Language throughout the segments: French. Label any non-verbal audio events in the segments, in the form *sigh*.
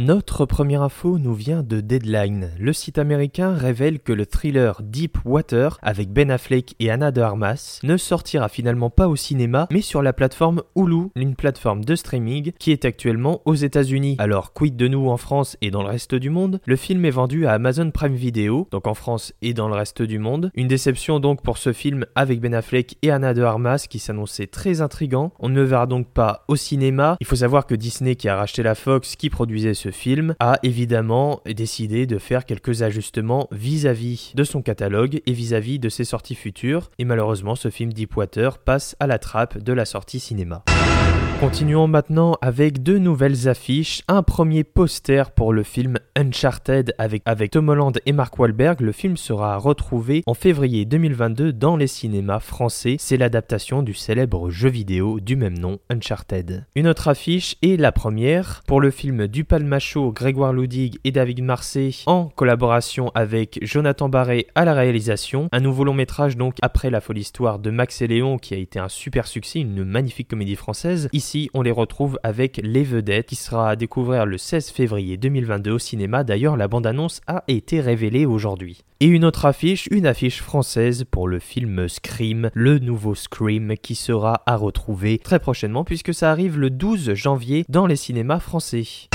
Notre première info nous vient de Deadline. Le site américain révèle que le thriller Deep Water avec Ben Affleck et Anna de Armas ne sortira finalement pas au cinéma mais sur la plateforme Hulu, une plateforme de streaming qui est actuellement aux États-Unis. Alors quid de nous en France et dans le reste du monde? Le film est vendu à Amazon Prime Video, donc en France et dans le reste du monde. Une déception donc pour ce film avec Ben Affleck et Anna de Armas qui s'annonçait très intrigant. On ne le verra donc pas au cinéma. Il faut savoir que Disney qui a racheté la Fox qui produisait ce film a évidemment décidé de faire quelques ajustements vis-à-vis de son catalogue et vis-à-vis de ses sorties futures. Et malheureusement, ce film Deepwater passe à la trappe de la sortie cinéma. Continuons maintenant avec deux nouvelles affiches. Un premier poster pour le film Uncharted avec, Tom Holland et Mark Wahlberg. Le film sera retrouvé en février 2022 dans les cinémas français. C'est l'adaptation du célèbre jeu vidéo du même nom, Uncharted. Une autre affiche est la première pour le film du Palmacho, Grégoire Loudig et David Marseille en collaboration avec Jonathan Barré à la réalisation. Un nouveau long métrage donc après la folle histoire de Max et Léon qui a été un super succès, une magnifique comédie française. Ici, on les retrouve avec Les Vedettes qui sera à découvrir le 16 février 2022 au cinéma. D'ailleurs, la bande-annonce a été révélée aujourd'hui. Et une autre affiche, une affiche française pour le film Scream, le nouveau Scream qui sera à retrouver très prochainement puisque ça arrive le 12 janvier dans les cinémas français.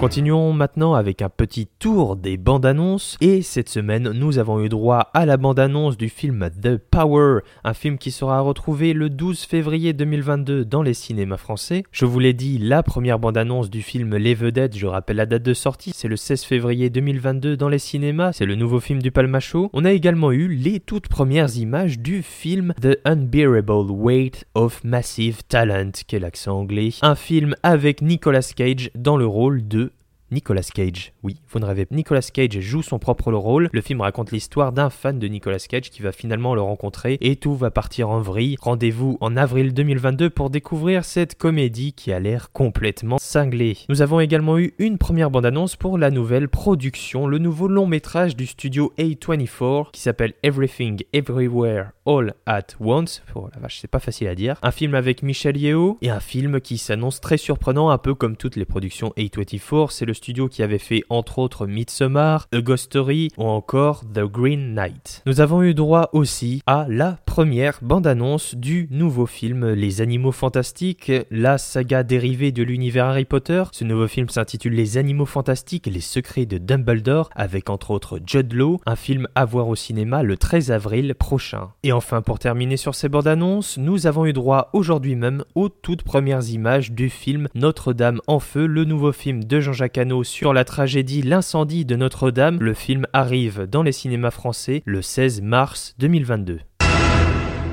Continuons maintenant avec un petit tour des bandes annonces et cette semaine nous avons eu droit à la bande annonce du film The Power, un film qui sera retrouvé le 12 février 2022 dans les cinémas français. Je vous l'ai dit, la première bande annonce du film Les Vedettes, je rappelle la date de sortie, c'est le 16 février 2022 dans les cinémas, c'est le nouveau film du Palmacho. On a également eu les toutes premières images du film The Unbearable Weight of Massive Talent, quel accent anglais, un film avec Nicolas Cage dans le rôle de Nicolas Cage. Oui, vous ne rêvez pas. Nicolas Cage joue son propre rôle. Le film raconte l'histoire d'un fan de Nicolas Cage qui va finalement le rencontrer et tout va partir en vrille. Rendez-vous en avril 2022 pour découvrir cette comédie qui a l'air complètement cinglée. Nous avons également eu une première bande-annonce pour la nouvelle production, le nouveau long métrage du studio A24 qui s'appelle Everything Everywhere All at Once. Oh la vache, c'est pas facile à dire. Un film avec Michel Yeo et un film qui s'annonce très surprenant, un peu comme toutes les productions A24. C'est le studio qui avait fait entre autres Midsommar, A Ghost Story ou encore The Green Knight. Nous avons eu droit aussi à la première bande-annonce du nouveau film Les Animaux Fantastiques, la saga dérivée de l'univers Harry Potter. Ce nouveau film s'intitule Les Animaux Fantastiques, les secrets de Dumbledore, avec entre autres Judd Law, un film à voir au cinéma le 13 avril prochain. Et enfin, pour terminer sur ces bandes annonces, nous avons eu droit aujourd'hui même aux toutes premières images du film Notre-Dame en feu, le nouveau film de Jean-Jacques Hano sur la tragédie L'incendie de Notre-Dame. Le film arrive dans les cinémas français le 16 mars 2022.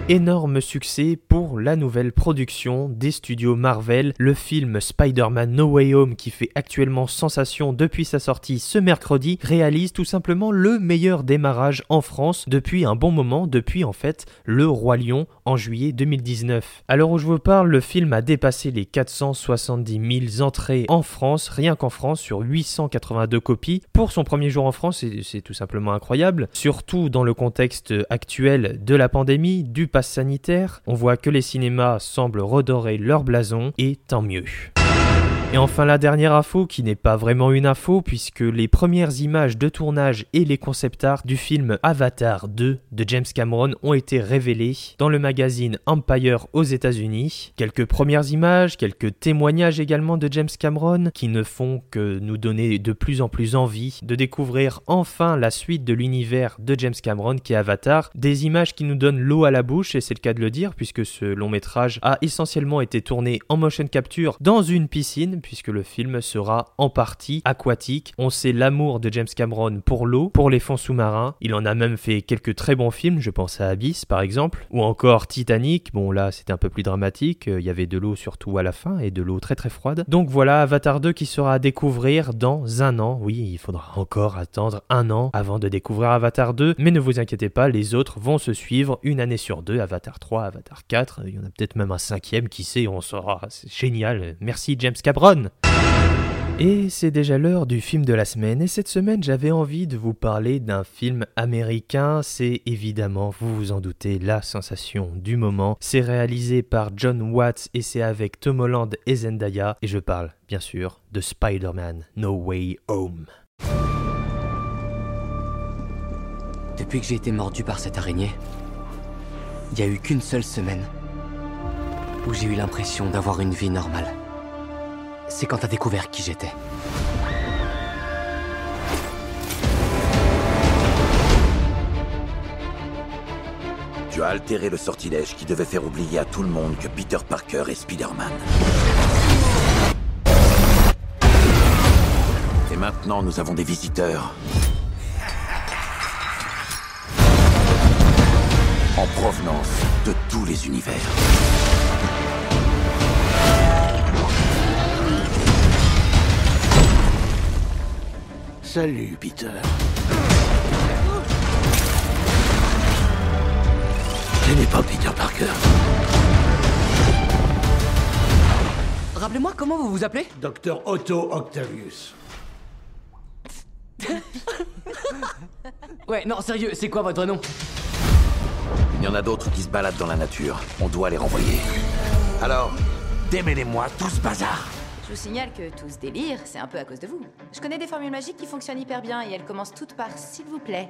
Énorme succès pour la nouvelle production des studios Marvel, le film Spider-Man No Way Home qui fait actuellement sensation depuis sa sortie ce mercredi, réalise tout simplement le meilleur démarrage en France depuis un bon moment, depuis en fait Le Roi Lion en juillet 2019. À l'heure où je vous parle, le film a dépassé les 470 000 entrées en France, rien qu'en France, sur 882 copies. Pour son premier jour en France, c'est tout simplement incroyable, surtout dans le contexte actuel de la pandémie, du sanitaire, on voit que les cinémas semblent redorer leur blason, et tant mieux. Et enfin la dernière info qui n'est pas vraiment une info puisque les premières images de tournage et les concept art du film Avatar 2 de James Cameron ont été révélées dans le magazine Empire aux États-Unis. Quelques premières images, quelques témoignages également de James Cameron qui ne font que nous donner de plus en plus envie de découvrir enfin la suite de l'univers de James Cameron qui est Avatar. Des images qui nous donnent l'eau à la bouche et c'est le cas de le dire puisque ce long métrage a essentiellement été tourné en motion capture dans une piscine puisque le film sera en partie aquatique. On sait l'amour de James Cameron pour l'eau, pour les fonds sous-marins. Il en a même fait quelques très bons films, je pense à Abyss par exemple, ou encore Titanic. Bon là c'était un peu plus dramatique, il y avait de l'eau surtout à la fin et de l'eau très très froide. Donc voilà Avatar 2 qui sera à découvrir dans un an. Oui, il faudra encore attendre un an avant de découvrir Avatar 2, mais ne vous inquiétez pas, les autres vont se suivre une année sur deux. Avatar 3, Avatar 4, il y en a peut-être même un cinquième, qui sait, on saura. C'est génial. Merci James Cameron. Et c'est déjà l'heure du film de la semaine, et cette semaine j'avais envie de vous parler d'un film américain, c'est évidemment, vous vous en doutez, la sensation du moment. C'est réalisé par John Watts et c'est avec Tom Holland et Zendaya, et je parle bien sûr de Spider-Man No Way Home. Depuis que j'ai été mordu par cette araignée, il n'y a eu qu'une seule semaine où j'ai eu l'impression d'avoir une vie normale. C'est quand t'as découvert qui j'étais. Tu as altéré le sortilège qui devait faire oublier à tout le monde que Peter Parker est Spider-Man. Et maintenant, nous avons des visiteurs. En provenance de tous les univers. Salut, Peter. Je n'ai pas Peter Parker. Rappelez-moi comment vous vous appelez? Docteur Otto Octavius. Ouais, non, sérieux, c'est quoi votre nom? Il y en a d'autres qui se baladent dans la nature. On doit les renvoyer. Alors, démêlez-moi tout ce bazar. Je vous signale que tout ce délire, c'est un peu à cause de vous. Je connais des formules magiques qui fonctionnent hyper bien et elles commencent toutes par s'il vous plaît.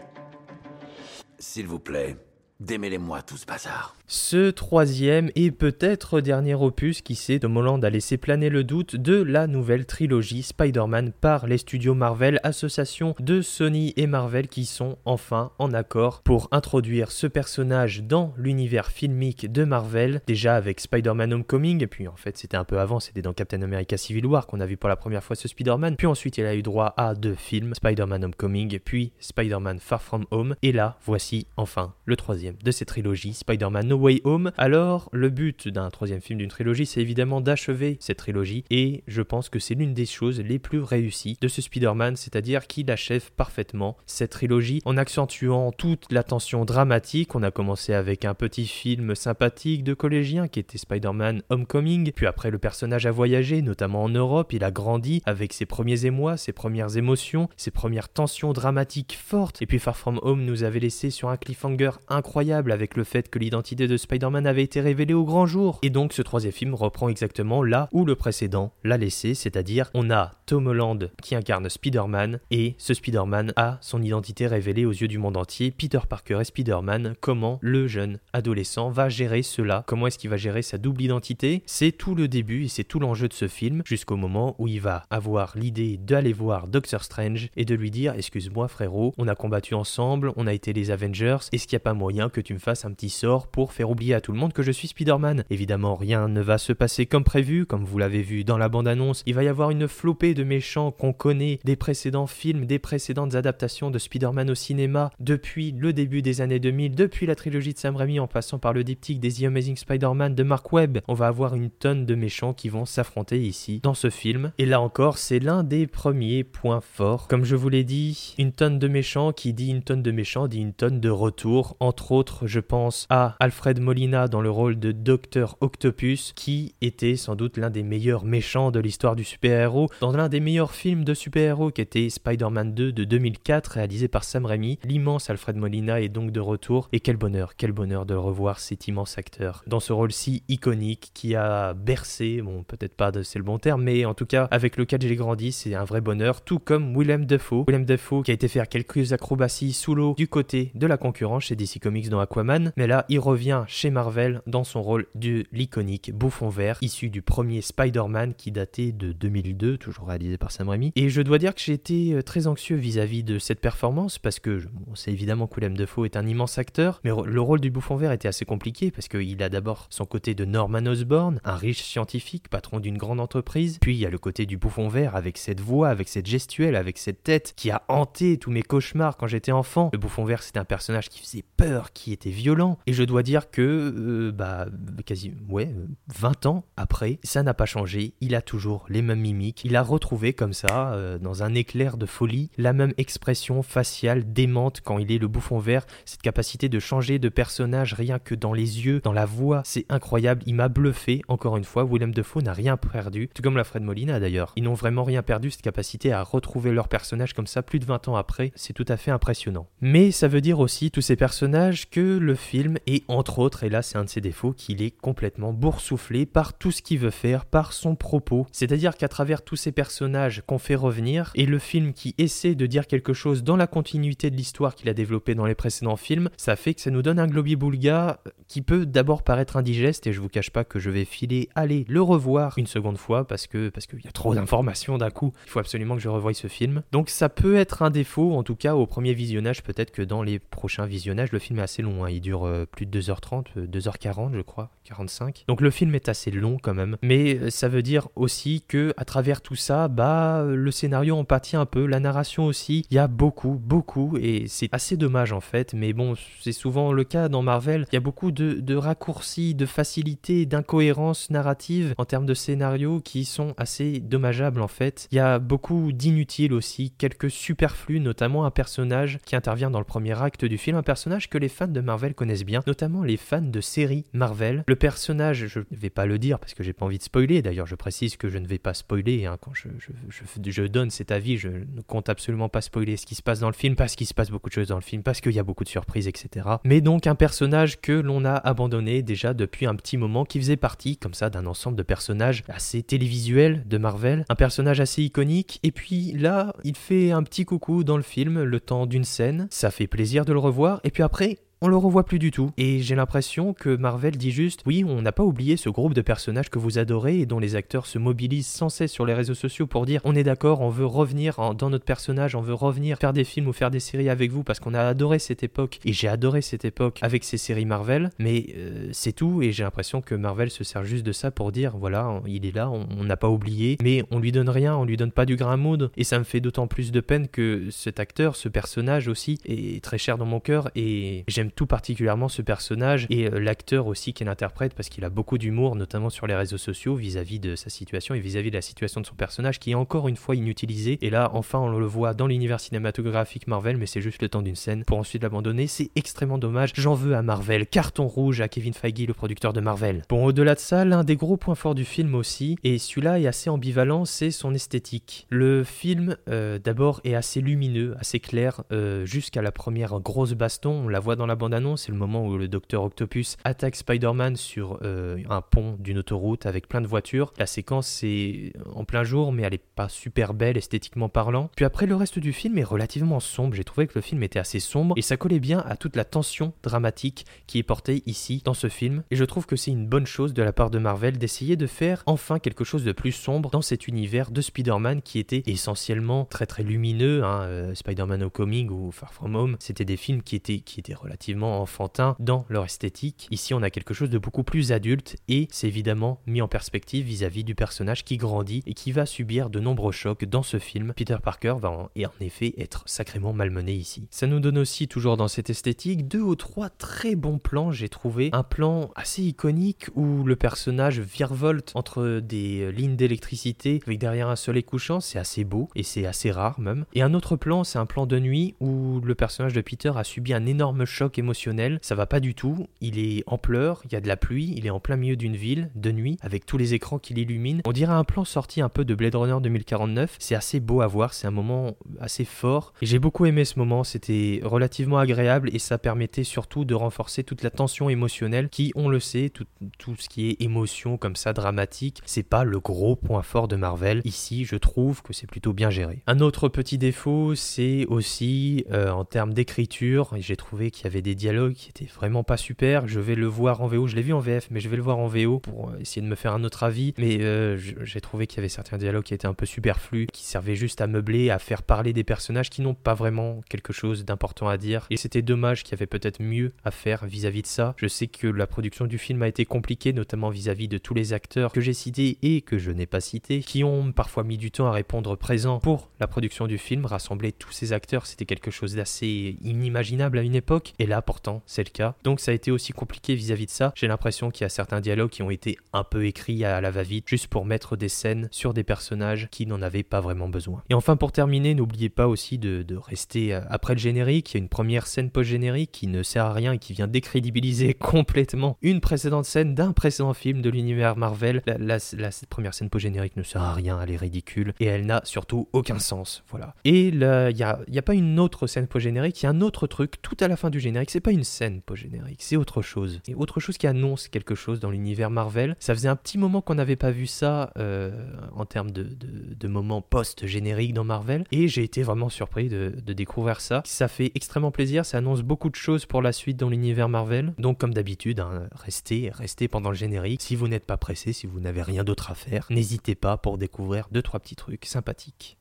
S'il vous plaît, démêlez-moi tout ce bazar. Ce troisième et peut-être dernier opus qui sait, Tom Holland a laissé planer le doute de la nouvelle trilogie Spider-Man par les studios Marvel, association de Sony et Marvel qui sont enfin en accord pour introduire ce personnage dans l'univers filmique de Marvel, déjà avec Spider-Man Homecoming, et puis en fait c'était un peu avant, c'était dans Captain America Civil War qu'on a vu pour la première fois ce Spider-Man, puis ensuite il a eu droit à deux films, Spider-Man Homecoming, puis Spider-Man Far From Home, et là voici enfin le troisième de ces trilogies, Spider-Man No Way Home. Alors, le but d'un troisième film d'une trilogie, c'est évidemment d'achever cette trilogie, et je pense que c'est l'une des choses les plus réussies de ce Spider-Man, c'est-à-dire qu'il achève parfaitement cette trilogie en accentuant toute la tension dramatique. On a commencé avec un petit film sympathique de collégien qui était Spider-Man Homecoming, puis après le personnage a voyagé, notamment en Europe, il a grandi avec ses premiers émois, ses premières émotions, ses premières tensions dramatiques fortes, et puis Far From Home nous avait laissé sur un cliffhanger incroyable avec le fait que l'identité de Spider-Man avait été révélée au grand jour. Et donc ce troisième film reprend exactement là où le précédent l'a laissé, c'est-à-dire on a Tom Holland qui incarne Spider-Man et ce Spider-Man a son identité révélée aux yeux du monde entier. Peter Parker et Spider-Man, comment le jeune adolescent va gérer cela, comment est-ce qu'il va gérer sa double identité? C'est tout le début et c'est tout l'enjeu de ce film jusqu'au moment où il va avoir l'idée d'aller voir Doctor Strange et de lui dire excuse-moi frérot, on a combattu ensemble, on a été les Avengers, est-ce qu'il n'y a pas moyen que tu me fasses un petit sort pour faire oublier à tout le monde que je suis Spider-Man Évidemment, rien ne va se passer comme prévu, comme vous l'avez vu dans la bande-annonce. Il va y avoir une flopée de méchants qu'on connaît des précédents films, des précédentes adaptations de Spider-Man au cinéma, depuis le début des années 2000, depuis la trilogie de Sam Raimi en passant par le diptyque des The Amazing Spider-Man de Mark Webb. On va avoir une tonne de méchants qui vont s'affronter ici, dans ce film. Et là encore, c'est l'un des premiers points forts. Comme je vous l'ai dit, une tonne de méchants qui dit une tonne de méchants dit une tonne de retour. Entre autres, je pense à Alfred Molina dans le rôle de Docteur Octopus, qui était sans doute l'un des meilleurs méchants de l'histoire du super-héros, dans l'un des meilleurs films de super-héros qui était Spider-Man 2 de 2004, réalisé par Sam Raimi. L'immense Alfred Molina est donc de retour, et quel bonheur, quel bonheur de revoir cet immense acteur dans ce rôle si iconique qui a bercé, bon peut-être pas c'est le bon terme, mais en tout cas avec lequel j'ai grandi, c'est un vrai bonheur, tout comme Willem Dafoe. Willem Dafoe qui a été faire quelques acrobaties sous l'eau du côté de la concurrence chez DC Comics dans Aquaman, mais là il revient chez Marvel dans son rôle de l'iconique bouffon vert, issu du premier Spider-Man qui datait de 2002, toujours réalisé par Sam Raimi. Et je dois dire que j'ai été euh, très anxieux vis-à-vis de cette performance, parce que bon, c'est évidemment que Willem Dafoe est un immense acteur, mais le rôle du bouffon vert était assez compliqué, parce qu'il a d'abord son côté de Norman Osborn, un riche scientifique, patron d'une grande entreprise, puis il y a le côté du bouffon vert avec cette voix, avec cette gestuelle, avec cette tête qui a hanté tous mes cauchemars quand j'étais enfant. Le bouffon vert, c'était un personnage qui faisait peur, qui était violent, et je dois dire que, euh, bah, quasi, ouais, 20 ans après, ça n'a pas changé, il a toujours les mêmes mimiques, il a retrouvé comme ça, euh, dans un éclair de folie, la même expression faciale démente quand il est le bouffon vert, cette capacité de changer de personnage rien que dans les yeux, dans la voix, c'est incroyable, il m'a bluffé, encore une fois, Willem Dafoe n'a rien perdu, tout comme la Fred Molina d'ailleurs, ils n'ont vraiment rien perdu, cette capacité à retrouver leur personnage comme ça plus de 20 ans après, c'est tout à fait impressionnant. Mais ça veut dire aussi, tous ces personnages, que le film est entre autres, et là c'est un de ses défauts, qu'il est complètement boursouflé par tout ce qu'il veut faire, par son propos. C'est-à-dire qu'à travers tous ces personnages qu'on fait revenir, et le film qui essaie de dire quelque chose dans la continuité de l'histoire qu'il a développée dans les précédents films, ça fait que ça nous donne un globi-boulga qui peut d'abord paraître indigeste, et je vous cache pas que je vais filer, aller le revoir une seconde fois, parce que parce qu'il y a trop d'informations d'un coup, il faut absolument que je revoie ce film. Donc ça peut être un défaut, en tout cas au premier visionnage, peut-être que dans les prochains visionnages, le film est assez long, hein. il dure euh, plus de 2h30, 2h40 je crois, 45. Donc le film est assez long quand même, mais euh, ça veut dire aussi que à travers tout ça, bah le scénario en pâtit un peu, la narration aussi, il y a beaucoup, beaucoup, et c'est assez dommage en fait, mais bon, c'est souvent le cas dans Marvel, il y a beaucoup de, raccourcis, de facilité, d'incohérence narrative en termes de scénario qui sont assez dommageables en fait. Il y a beaucoup d'inutiles aussi, quelques superflus, notamment un personnage qui intervient dans le premier acte du film, un personnage que les fans de Marvel connaissent bien, notamment les fans de séries Marvel. Le personnage, je ne vais pas le dire parce que j'ai pas envie de spoiler, d'ailleurs je précise que je ne vais pas spoiler hein, quand je, je, je, donne cet avis, je ne compte absolument pas spoiler ce qui se passe dans le film, parce qu'il se passe beaucoup de choses dans le film, parce qu'il y a beaucoup de surprises, etc. Mais donc un personnage que l'on a abandonné déjà depuis un petit moment, qui faisait partie comme ça d'un ensemble de personnages assez télévisuels de Marvel, un personnage assez iconique, et puis là, il fait un petit coucou dans le film, le temps d'une scène, ça fait plaisir de le revoir, et puis après, on le revoit plus du tout. Et j'ai l'impression que Marvel dit juste oui, on n'a pas oublié ce groupe de personnages que vous adorez et dont les acteurs se mobilisent sans cesse sur les réseaux sociaux pour dire on est d'accord, on veut revenir dans notre personnage, on veut revenir faire des films ou faire des séries avec vous parce qu'on a adoré cette époque et j'ai adoré cette époque avec ces séries Marvel. Mais euh, c'est tout et j'ai l'impression que Marvel se sert juste de ça pour dire voilà, il est là, on n'a pas oublié, mais on lui donne rien, on lui donne pas du grain à et ça me fait d'autant plus de peine que cet acteur, ce personnage aussi est très cher dans mon cœur et j'aime tout particulièrement ce personnage et euh, l'acteur aussi qui l'interprète parce qu'il a beaucoup d'humour, notamment sur les réseaux sociaux vis-à-vis de sa situation et vis-à-vis de la situation de son personnage qui est encore une fois inutilisé. Et là, enfin, on le voit dans l'univers cinématographique Marvel, mais c'est juste le temps d'une scène pour ensuite l'abandonner. C'est extrêmement dommage. J'en veux à Marvel. Carton rouge à Kevin Feige, le producteur de Marvel. Bon, au-delà de ça, l'un des gros points forts du film aussi, et celui-là est assez ambivalent, c'est son esthétique. Le film, euh, d'abord, est assez lumineux, assez clair, euh, jusqu'à la première grosse baston. On la voit dans la bande-annonce, c'est le moment où le docteur Octopus attaque Spider-Man sur euh, un pont d'une autoroute avec plein de voitures. La séquence c'est en plein jour, mais elle est pas super belle esthétiquement parlant. Puis après, le reste du film est relativement sombre. J'ai trouvé que le film était assez sombre et ça collait bien à toute la tension dramatique qui est portée ici dans ce film. Et je trouve que c'est une bonne chose de la part de Marvel d'essayer de faire enfin quelque chose de plus sombre dans cet univers de Spider-Man qui était essentiellement très très lumineux. Hein. Euh, Spider-Man Homecoming ou Far From Home, c'était des films qui étaient, qui étaient relativement enfantin dans leur esthétique. Ici, on a quelque chose de beaucoup plus adulte et c'est évidemment mis en perspective vis-à-vis du personnage qui grandit et qui va subir de nombreux chocs dans ce film. Peter Parker va en, en effet être sacrément malmené ici. Ça nous donne aussi, toujours dans cette esthétique, deux ou trois très bons plans. J'ai trouvé un plan assez iconique où le personnage virevolte entre des lignes d'électricité avec derrière un soleil couchant. C'est assez beau et c'est assez rare même. Et un autre plan, c'est un plan de nuit où le personnage de Peter a subi un énorme choc émotionnel, ça va pas du tout. Il est en pleurs, il y a de la pluie, il est en plein milieu d'une ville, de nuit, avec tous les écrans qui l'illuminent. On dirait un plan sorti un peu de Blade Runner 2049. C'est assez beau à voir, c'est un moment assez fort. J'ai beaucoup aimé ce moment, c'était relativement agréable et ça permettait surtout de renforcer toute la tension émotionnelle qui, on le sait, tout, tout ce qui est émotion comme ça, dramatique, c'est pas le gros point fort de Marvel. Ici, je trouve que c'est plutôt bien géré. Un autre petit défaut, c'est aussi euh, en termes d'écriture, j'ai trouvé qu'il y avait des dialogues qui étaient vraiment pas super. Je vais le voir en VO, je l'ai vu en VF, mais je vais le voir en VO pour euh, essayer de me faire un autre avis. Mais euh, j'ai trouvé qu'il y avait certains dialogues qui étaient un peu superflus, qui servaient juste à meubler, à faire parler des personnages qui n'ont pas vraiment quelque chose d'important à dire. Et c'était dommage qu'il y avait peut-être mieux à faire vis-à-vis de ça. Je sais que la production du film a été compliquée, notamment vis-à-vis de tous les acteurs que j'ai cités et que je n'ai pas cités, qui ont parfois mis du temps à répondre présent pour la production du film. Rassembler tous ces acteurs, c'était quelque chose d'assez inimaginable à une époque. Et là, c'est le cas. Donc ça a été aussi compliqué vis-à-vis de ça. J'ai l'impression qu'il y a certains dialogues qui ont été un peu écrits à la va-vite, juste pour mettre des scènes sur des personnages qui n'en avaient pas vraiment besoin. Et enfin, pour terminer, n'oubliez pas aussi de, rester euh, après le générique. Il y a une première scène post-générique qui ne sert à rien et qui vient décrédibiliser *laughs* complètement une précédente scène d'un précédent film de l'univers Marvel. La, cette première scène post-générique ne sert à rien, elle est ridicule et elle n'a surtout aucun sens. Voilà. Et il n'y a, y a pas une autre scène post-générique, il y a un autre truc tout à la fin du générique. C'est pas une scène post-générique, c'est autre chose. Et autre chose qui annonce quelque chose dans l'univers Marvel. Ça faisait un petit moment qu'on n'avait pas vu ça euh, en termes de, de, moments post-génériques dans Marvel. Et j'ai été vraiment surpris de, de découvrir ça. Ça fait extrêmement plaisir, ça annonce beaucoup de choses pour la suite dans l'univers Marvel. Donc comme d'habitude, hein, restez, restez pendant le générique. Si vous n'êtes pas pressé, si vous n'avez rien d'autre à faire, n'hésitez pas pour découvrir deux trois petits trucs sympathiques.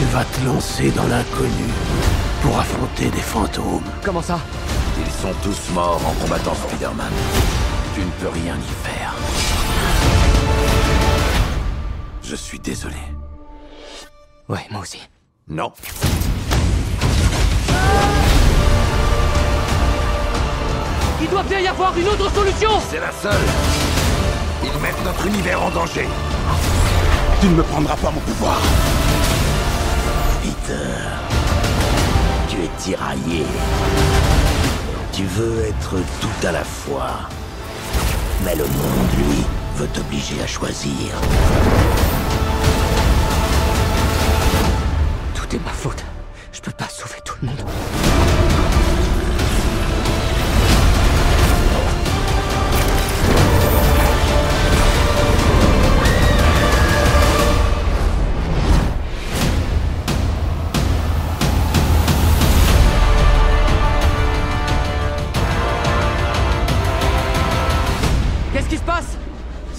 Tu vas te lancer dans l'inconnu pour affronter des fantômes. Comment ça? Ils sont tous morts en combattant Spider-Man. Tu ne peux rien y faire. Je suis désolé. Ouais, moi aussi. Non. Il doit bien y avoir une autre solution C'est la seule Ils mettent notre univers en danger Tu ne me prendras pas mon pouvoir Peter, tu es tiraillé. Tu veux être tout à la fois. Mais le monde, lui, veut t'obliger à choisir. Tout est ma faute. Je peux pas sauver tout le monde.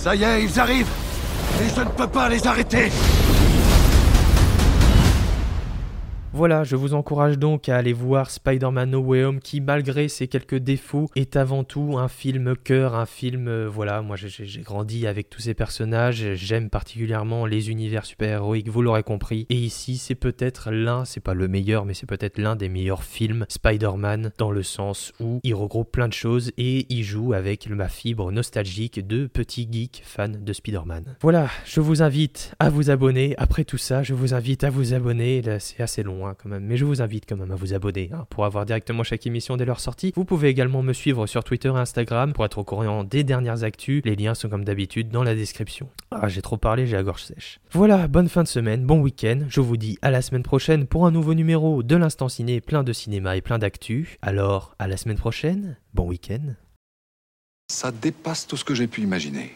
Ça y est, ils arrivent. Et je ne peux pas les arrêter Voilà, je vous encourage donc à aller voir Spider-Man No Way Home qui, malgré ses quelques défauts, est avant tout un film cœur, un film, euh, voilà, moi j'ai grandi avec tous ces personnages, j'aime particulièrement les univers super-héroïques, vous l'aurez compris, et ici c'est peut-être l'un, c'est pas le meilleur, mais c'est peut-être l'un des meilleurs films Spider-Man, dans le sens où il regroupe plein de choses et il joue avec ma fibre nostalgique de petit geek fan de Spider-Man. Voilà, je vous invite à vous abonner, après tout ça, je vous invite à vous abonner, c'est assez long, hein mais je vous invite quand même à vous abonner hein, pour avoir directement chaque émission dès leur sortie. Vous pouvez également me suivre sur Twitter et Instagram pour être au courant des dernières actus. Les liens sont comme d'habitude dans la description. Ah, j'ai trop parlé, j'ai la gorge sèche. Voilà, bonne fin de semaine, bon week-end. Je vous dis à la semaine prochaine pour un nouveau numéro de l'Instant Ciné, plein de cinéma et plein d'actu. Alors, à la semaine prochaine, bon week-end. Ça dépasse tout ce que j'ai pu imaginer.